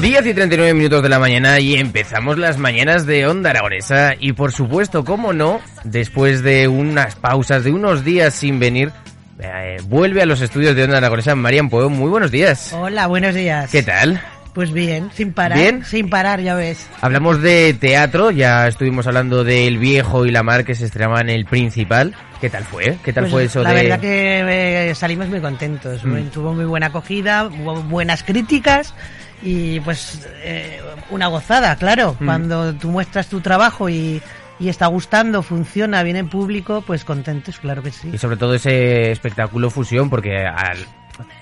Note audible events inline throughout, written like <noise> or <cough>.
10 y 39 minutos de la mañana y empezamos las mañanas de Onda Aragonesa y por supuesto, cómo no, después de unas pausas de unos días sin venir, eh, vuelve a los estudios de Onda Aragonesa Marian Puedo. Muy buenos días. Hola, buenos días. ¿Qué tal? Pues bien, sin parar. ¿Bien? Sin parar, ya ves. Hablamos de teatro, ya estuvimos hablando del Viejo y la Mar que se estrenaba en el Principal. ¿Qué tal fue? ¿Qué tal Pues fue eso la de...? verdad que eh, salimos muy contentos. Mm. Tuvo muy buena acogida, hubo buenas críticas y pues eh, una gozada, claro. Mm. Cuando tú muestras tu trabajo y, y está gustando, funciona, viene en público, pues contentos, claro que sí. Y sobre todo ese espectáculo fusión, porque al-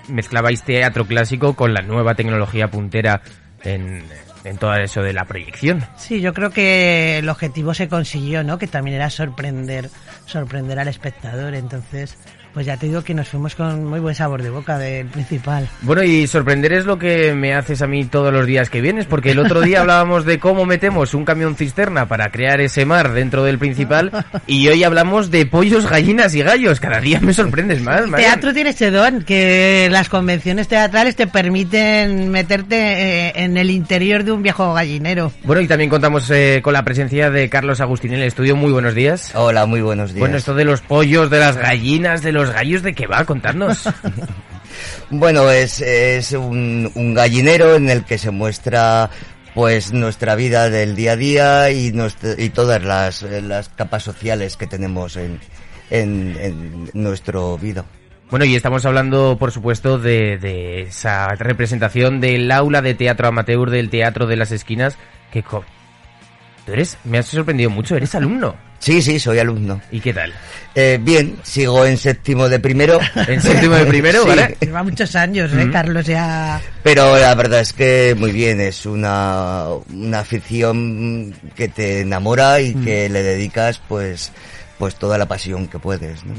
mezclabais teatro clásico con la nueva tecnología puntera en, en todo eso de la proyección. Sí, yo creo que el objetivo se consiguió, ¿no? Que también era sorprender, sorprender al espectador. Entonces, pues ya te digo que nos fuimos con muy buen sabor de boca del principal. Bueno, y sorprender es lo que me haces a mí todos los días que vienes, porque el otro día <laughs> hablábamos de cómo metemos un camión cisterna para crear ese mar dentro del principal, y hoy hablamos de pollos, gallinas y gallos. Cada día me sorprendes más, Marian. Teatro tiene ese don, que las convenciones teatrales te permiten meterte eh, en el interior de un viejo gallinero. Bueno, y también contamos eh, con la presencia de Carlos Agustín en el estudio. Muy buenos días. Hola, muy buenos días. Bueno, esto de los pollos, de las gallinas, de los gallos, ¿de qué va? Contadnos. <laughs> Bueno, es, es un, un gallinero en el que se muestra pues nuestra vida del día a día y, nuestra- y todas las, las capas sociales que tenemos en, en, en nuestro vida. Bueno, y estamos hablando, por supuesto, de, de esa representación del aula de teatro amateur del Teatro de las Esquinas, que... co- Tú eres, me has sorprendido mucho, eres alumno. Sí, sí, soy alumno. ¿Y qué tal? Eh, bien, sigo en séptimo de primero. <laughs> En séptimo de primero, Sí. ¿vale? Lleva muchos años, ¿eh? Mm. Carlos ya... Pero la verdad es que muy bien, es una, una afición que te enamora y que le dedicas pues, pues toda la pasión que puedes. ¿no?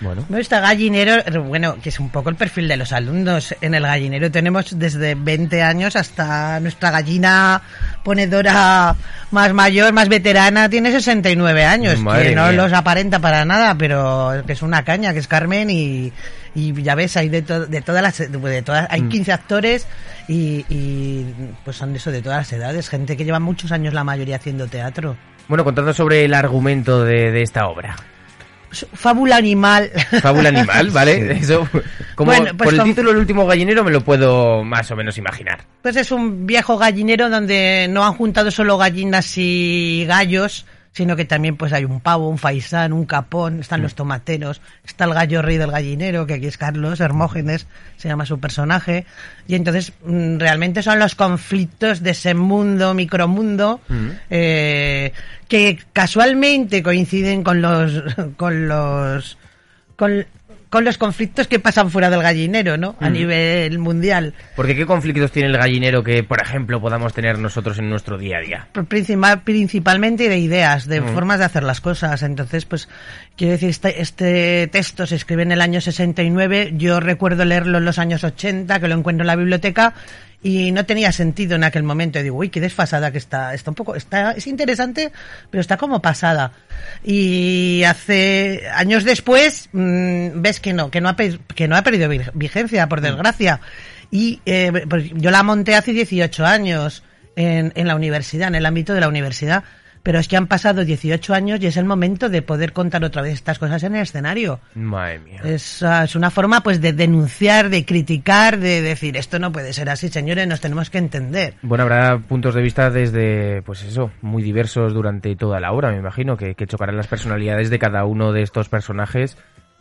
Bueno. No está gallinero, bueno, que es un poco el perfil de los alumnos. En el gallinero tenemos desde 20 años hasta nuestra gallina ponedora más mayor, más veterana, tiene 69 años, Madre que no mía. los aparenta para nada, pero que es una caña, que es Carmen y, y ya ves, hay de, to- de todas las, de todas, hay Mm. 15 actores y, y, pues son de eso de todas las edades, gente que lleva muchos años la mayoría haciendo teatro. Bueno, contadnos sobre el argumento de, de esta obra. Fábula animal. Fábula animal, <laughs> ¿vale? Eso, como Bueno, pues por el con- título El último gallinero me lo puedo más o menos imaginar. Pues es un viejo gallinero donde no han juntado solo gallinas y gallos, sino que también pues hay un pavo, un faisán, un capón, están los tomateros, está el gallo rey del gallinero, que aquí es Carlos Hermógenes, se llama su personaje, y entonces mm, realmente son los conflictos de ese mundo, micromundo, eh, que casualmente coinciden con los, <laughs> con los, con, con los conflictos que pasan fuera del gallinero, ¿no? A Mm. nivel mundial. Porque ¿qué conflictos tiene el gallinero que, por ejemplo, podamos tener nosotros en nuestro día a día? principal, principalmente de ideas, de Mm. formas de hacer las cosas. Entonces, pues, quiero decir, este, este texto se escribe en el año 69, yo recuerdo leerlo en los años 80, que lo encuentro en la biblioteca, y no tenía sentido en aquel momento. Y digo, uy, qué desfasada que está. Está un poco, está, es interesante, pero está como pasada. Y hace años después, mm, ves que no, que no ha, que no ha perdido vi- vigencia, por desgracia. Y eh, pues yo la monté hace 18 años en, en la universidad, en el ámbito de la universidad. Pero es que han pasado 18 años y es el momento de poder contar otra vez estas cosas en el escenario. Madre mía. Es, ah, es una forma pues de denunciar, de criticar, de decir esto no puede ser así, señores, nos tenemos que entender. Bueno, habrá puntos de vista desde, pues eso, muy diversos durante toda la obra, me imagino, que, que chocarán las personalidades de cada uno de estos personajes.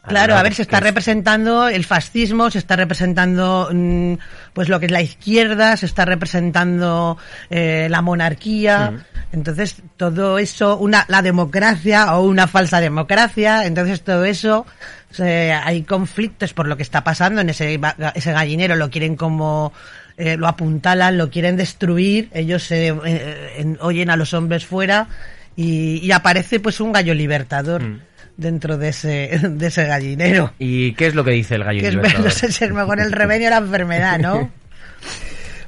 Claro, a ver, se está representando el fascismo, se está representando mm, pues lo que es la izquierda, se está representando eh, la monarquía. Entonces, todo eso, una, la democracia o una falsa democracia, entonces todo eso, se- hay conflictos por lo que está pasando en ese, ese gallinero, lo quieren como, eh, lo apuntalan, lo quieren destruir, ellos se eh, en- oyen a los hombres fuera y, y aparece pues un gallo libertador dentro de ese, <laughs> de ese gallinero. ¿Y qué es lo que dice el gallo Que es, es mejor <laughs> el remedio o la enfermedad, ¿no? <laughs>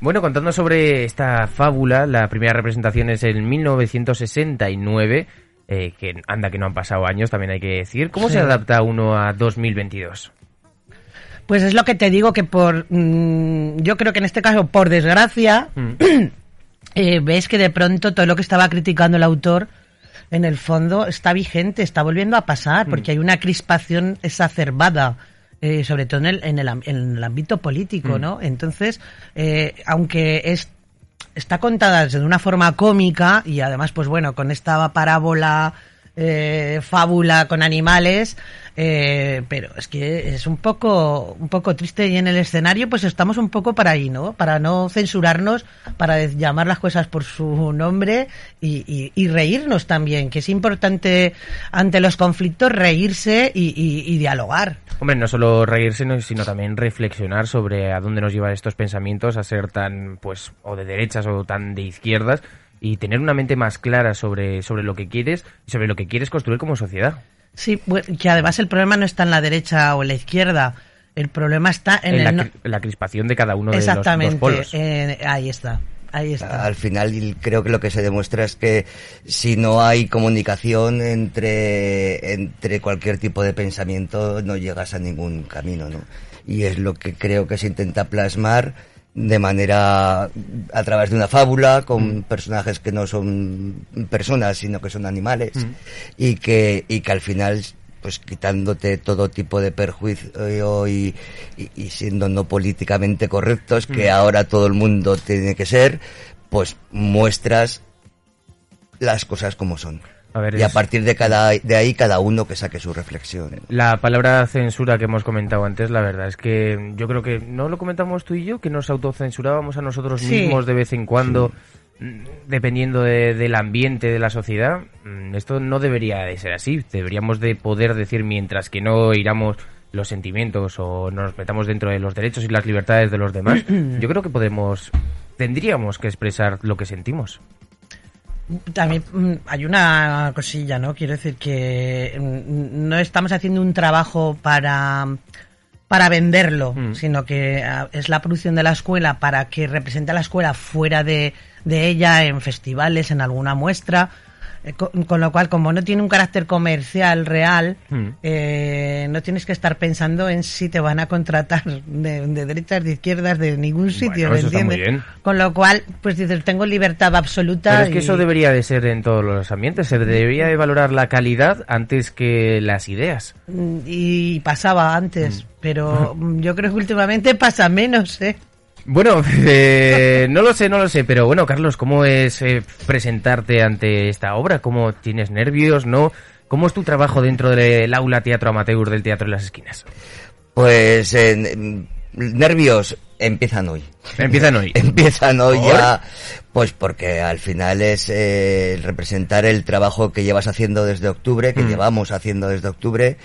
Bueno, contando sobre esta fábula, la primera representación es en 1969, eh, que anda que no han pasado años, también hay que decir. ¿Cómo Sí. se adapta uno a 2022? Pues es lo que te digo que por, mm, yo creo que en este caso, por desgracia, <clears throat> eh, ves que de pronto todo lo que estaba criticando el autor, en el fondo está vigente, está volviendo a pasar, porque hay una crispación exacerbada. eh, sobre todo en el, en el, en el ámbito político, ¿no? Entonces, eh, aunque es está contada de una forma cómica y además, pues bueno, con esta parábola, eh, fábula con animales, eh, pero es que es un poco, un poco triste y en el escenario pues estamos un poco para ahí, ¿no? Para no censurarnos, para llamar las cosas por su nombre y, reírnos también, que es importante ante los conflictos reírse y, y- dialogar. Hombre, no solo reírse, no- sino también reflexionar sobre a dónde nos llevan estos pensamientos a ser tan, pues, o de derechas o tan de izquierdas y tener una mente más clara sobre, sobre lo que quieres y sobre lo que quieres construir como sociedad. Sí, bu- que además el problema no está en la derecha o en la izquierda, el problema está en, En, el... la, no- cri- la crispación de cada uno de los Exactamente, dos polos. eh, ahí está, ahí está. Al final creo que lo que se demuestra es que si no hay comunicación entre, entre cualquier tipo de pensamiento no llegas a ningún camino, ¿no? Y es lo que creo que se intenta plasmar de manera a través de una fábula con personajes que no son personas sino que son animales y que y que al final pues quitándote todo tipo de perjuicio y, y- y siendo no políticamente correctos, que ahora todo el mundo tiene que ser, pues muestras las cosas como son. A ver, y a partir de cada de ahí cada uno que saque su reflexión. La palabra censura que hemos comentado antes, la verdad es que yo creo que no lo comentamos tú y yo, que nos autocensurábamos a nosotros Sí. mismos de vez en cuando, mm, dependiendo de- del ambiente de la sociedad. Mm, Esto no debería de ser así. Deberíamos de poder decir mientras que no iramos los sentimientos o nos metamos dentro de los derechos y las libertades de los demás. <clears throat> yo creo que podemos, tendríamos que expresar lo que sentimos. También mm, hay una cosilla, ¿no? Quiero decir que mm, no estamos haciendo un trabajo para para venderlo, Mm. sino que ah, es la producción de la escuela para que represente a la escuela fuera de, de ella en festivales, en alguna muestra. Eh, Con, con lo cual, como no tiene un carácter comercial real, Mm. eh, no tienes que estar pensando en si te van a contratar de, de derechas, de izquierdas, de ningún sitio. Con lo cual, pues dices, tengo libertad absoluta. Pero es que y- eso debería de ser en todos los ambientes. Se debería de valorar la calidad antes que las ideas. Mm, y pasaba Mm. antes, pero mm, <laughs> yo creo que últimamente pasa menos, ¿eh? Bueno, <laughs> eh, no lo sé, no lo sé, pero bueno, Carlos, ¿cómo es eh, presentarte ante esta obra? ¿Cómo tienes nervios, no? ¿Cómo es tu trabajo dentro del aula teatro amateur del Teatro de las Esquinas? Pues eh, nervios empiezan hoy. Empiezan hoy. <laughs> Empiezan hoy ¿Por? ya, pues porque al final es eh, representar el trabajo que llevas haciendo desde octubre, que Mm. llevamos haciendo desde octubre,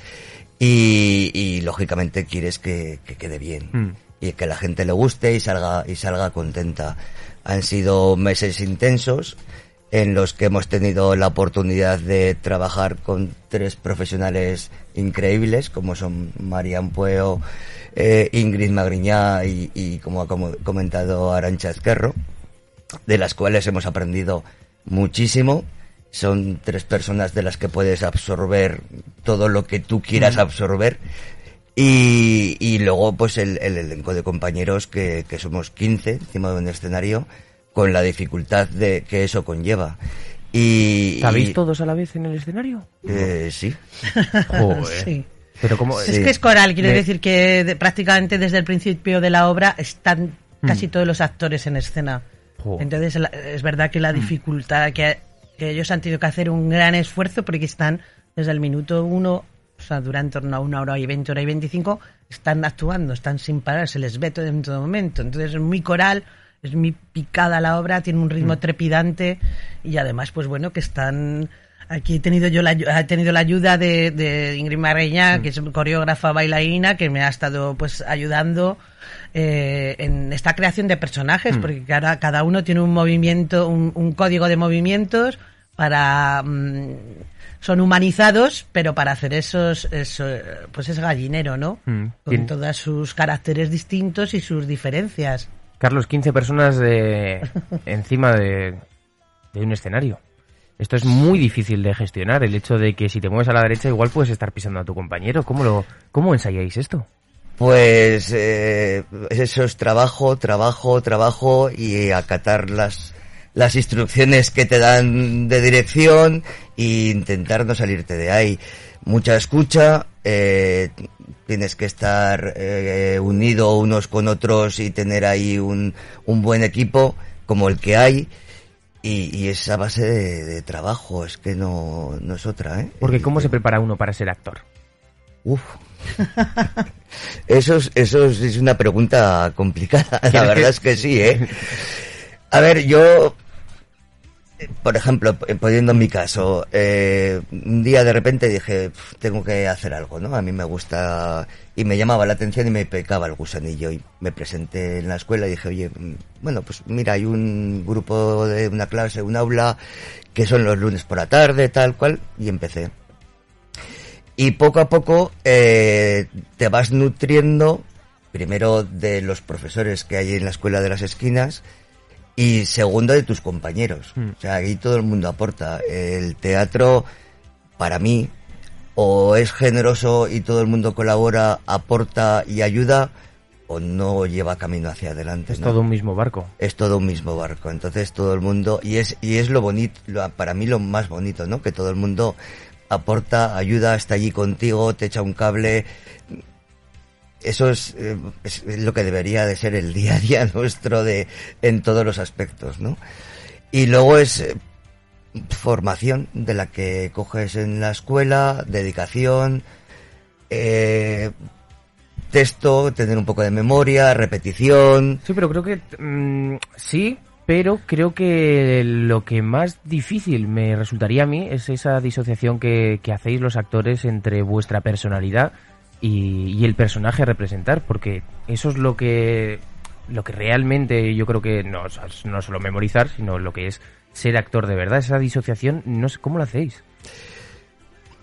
y, y, lógicamente quieres que, que quede bien Mm. Y que la gente le guste y salga y salga contenta. Han sido meses intensos en los que hemos tenido la oportunidad de trabajar con tres profesionales increíbles como son Marian Pueo, eh, Ingrid Magriñá y, y como ha com- comentado Arancha Ezquerro, de las cuales hemos aprendido muchísimo. Son tres personas de las que puedes absorber todo lo que tú quieras absorber. Y, y luego, pues, el, el elenco de compañeros que, que somos 15 encima de un escenario, con la dificultad de que eso conlleva. Y, ¿Sabéis y- todos a la vez en el escenario? eh, sí. <laughs> Joder. Sí. Pero como... Es que es coral, quiere Me- decir que de- prácticamente desde el principio de la obra están Mm. casi todos los actores en escena. Jo. Entonces la- es verdad que la Mm. dificultad, que, que ellos han tenido que hacer un gran esfuerzo porque están desde el minuto uno, o sea, duran en torno a una hora y veinte, hora y veinticinco, están actuando, están sin parar, se les ve todo en todo momento. Entonces es muy coral, es muy picada la obra, tiene un Mm. ritmo trepidante y además, pues bueno, que están... Aquí he tenido yo la, he tenido la ayuda de, de Ingrid Marreña, que es coreógrafa bailarina, que me ha estado pues ayudando eh, en esta creación de personajes, porque cada, cada uno tiene un movimiento, un, un código de movimientos para mm, son humanizados, pero para hacer esos, eso, pues es gallinero, ¿no? Mm, Con todos sus caracteres distintos y sus diferencias. Carlos, 15 personas de... <laughs> encima de... de un escenario. Esto es muy difícil de gestionar, el hecho de que si te mueves a la derecha igual puedes estar pisando a tu compañero. ¿Cómo, lo, cómo ensayáis esto? Pues eh, eso es trabajo, trabajo, trabajo y acatar las, las instrucciones que te dan de dirección e intentar no salirte de ahí. Mucha escucha, eh, tienes que estar eh, unido unos con otros y tener ahí un, un buen equipo como el que hay. Y, y es a base de, de trabajo, es que no, no es otra, ¿eh? Porque ¿cómo se prepara uno para ser actor? Uf. <laughs> Eso es, eso es- una pregunta complicada. <laughs> La ¿Quieres verdad es que sí, ¿eh? <laughs> A ver, yo, por ejemplo, p- poniendo mi caso, eh, un día de repente dije, "Pf, tengo que hacer algo, ¿no? A mí me gusta y me llamaba la atención y me pecaba el gusanillo y me presenté en la escuela y dije, oye, mm, bueno, pues mira, hay un grupo de una clase, un aula, que son los lunes por la tarde, tal cual, y empecé. Y poco a poco eh, te vas nutriendo, primero de los profesores que hay en la escuela de las esquinas y segundo de tus compañeros. O sea, ahí todo el mundo aporta. El teatro, para mí, o es generoso y todo el mundo colabora, aporta y ayuda, o no lleva camino hacia adelante. Es ¿no? todo un mismo barco. es todo un mismo barco. Entonces todo el mundo, y es, y es lo bonito, lo- para mí lo más bonito, ¿no? Que todo el mundo aporta, ayuda, está allí contigo, te echa un cable. Eso es, eh, es lo que debería de ser el día a día <laughs> nuestro de, en todos los aspectos, ¿no? Y luego es eh, formación de la que coges en la escuela, dedicación, eh, texto, tener un poco de memoria, repetición, Sí, pero creo que mm, sí, pero creo que lo que más difícil me resultaría a mí es esa disociación que, que hacéis los actores entre vuestra personalidad y, y el personaje a representar, porque eso es lo que lo que realmente yo creo que no, es- no solo memorizar, sino lo que es ser actor de verdad. Esa disociación, no sé cómo lo hacéis.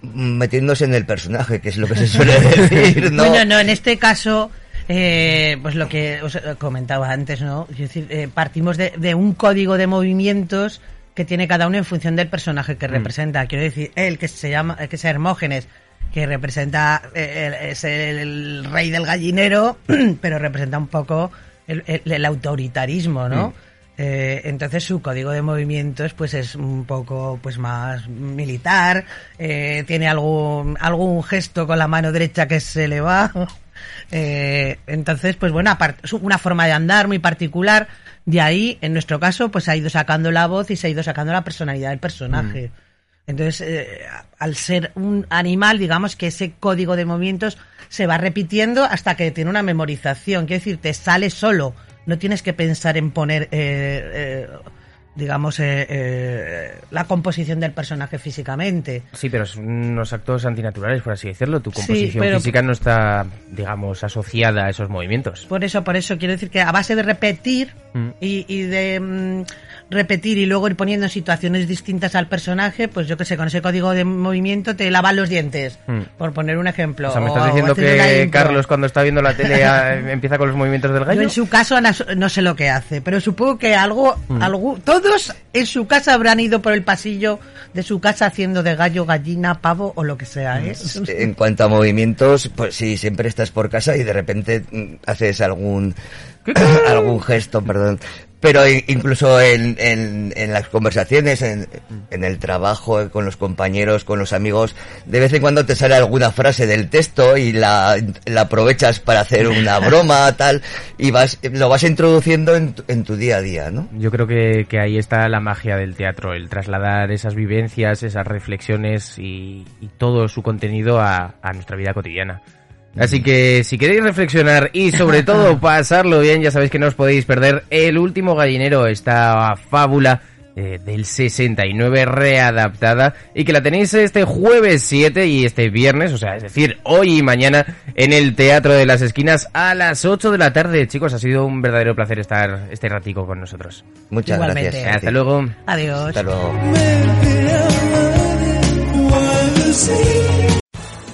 metiéndose en el personaje, que es lo que se suele <laughs> decir, ¿no? Bueno, no, en este caso, eh, pues lo que os comentaba antes, ¿no? Es decir, eh, partimos de, de un código de movimientos que tiene cada uno en función del personaje que representa. Quiero decir, él que se llama, que es Hermógenes, que representa, eh, es el rey del gallinero, <clears throat> pero representa un poco el, el- el autoritarismo, ¿no? Eh, entonces su código de movimientos pues es un poco pues más militar, eh, tiene algún, algún gesto con la mano derecha que se le va. <laughs> Eh, entonces, pues bueno, es una forma de andar muy particular. De ahí, en nuestro caso, pues ha ido sacando la voz y se ha ido sacando la personalidad del personaje. Entonces, eh, al ser un animal, digamos que ese código de movimientos se va repitiendo hasta que tiene una memorización. Quiero decir, te sale solo. No tienes que pensar en poner, eh, eh, digamos, eh, eh, la composición del personaje físicamente. Sí, pero son unos actos antinaturales, por así decirlo. Tu Sí, composición pero- física no está, digamos, asociada a esos movimientos. Por eso, por eso quiero decir que a base de repetir Mm. y, y de mm, repetir y luego ir poniendo en situaciones distintas al personaje, pues yo que sé, con ese código de movimiento te lavan los dientes, Mm. por poner un ejemplo. O sea, me estás o diciendo que. Carlos cuando está viendo la tele <laughs> ah, empieza con los movimientos del Yo gallo. en su caso no, sé lo que hace, pero supongo que algo, Mm. algo, todos en su casa habrán ido por el pasillo de su casa haciendo de gallo, gallina, pavo o lo que sea, ¿eh? En cuanto a movimientos, pues sí, siempre estás por casa y de repente mm, haces algún <coughs> algún gesto, perdón. Pero incluso en, en, en las conversaciones, en, en, el trabajo, eh, con los compañeros, con los amigos, de vez en cuando te sale alguna frase del texto y la, la aprovechas para hacer una <laughs> broma, tal, y vas, lo vas introduciendo en, en tu día a día, ¿no? Yo creo que, que, ahí está la magia del teatro, el trasladar esas vivencias, esas reflexiones y, y todo su contenido a, a nuestra vida cotidiana. Así que si queréis reflexionar y sobre <laughs> todo pasarlo bien, ya sabéis que no os podéis perder El último gallinero, esta fábula eh, del 69 readaptada y que la tenéis este jueves 7 y este viernes, o sea, es decir, hoy y mañana en el Teatro de las Esquinas a las 8 de la tarde. Chicos, ha sido un verdadero placer estar este ratico con nosotros. Muchas Igualmente. gracias. Hasta luego. Adiós. Hasta luego.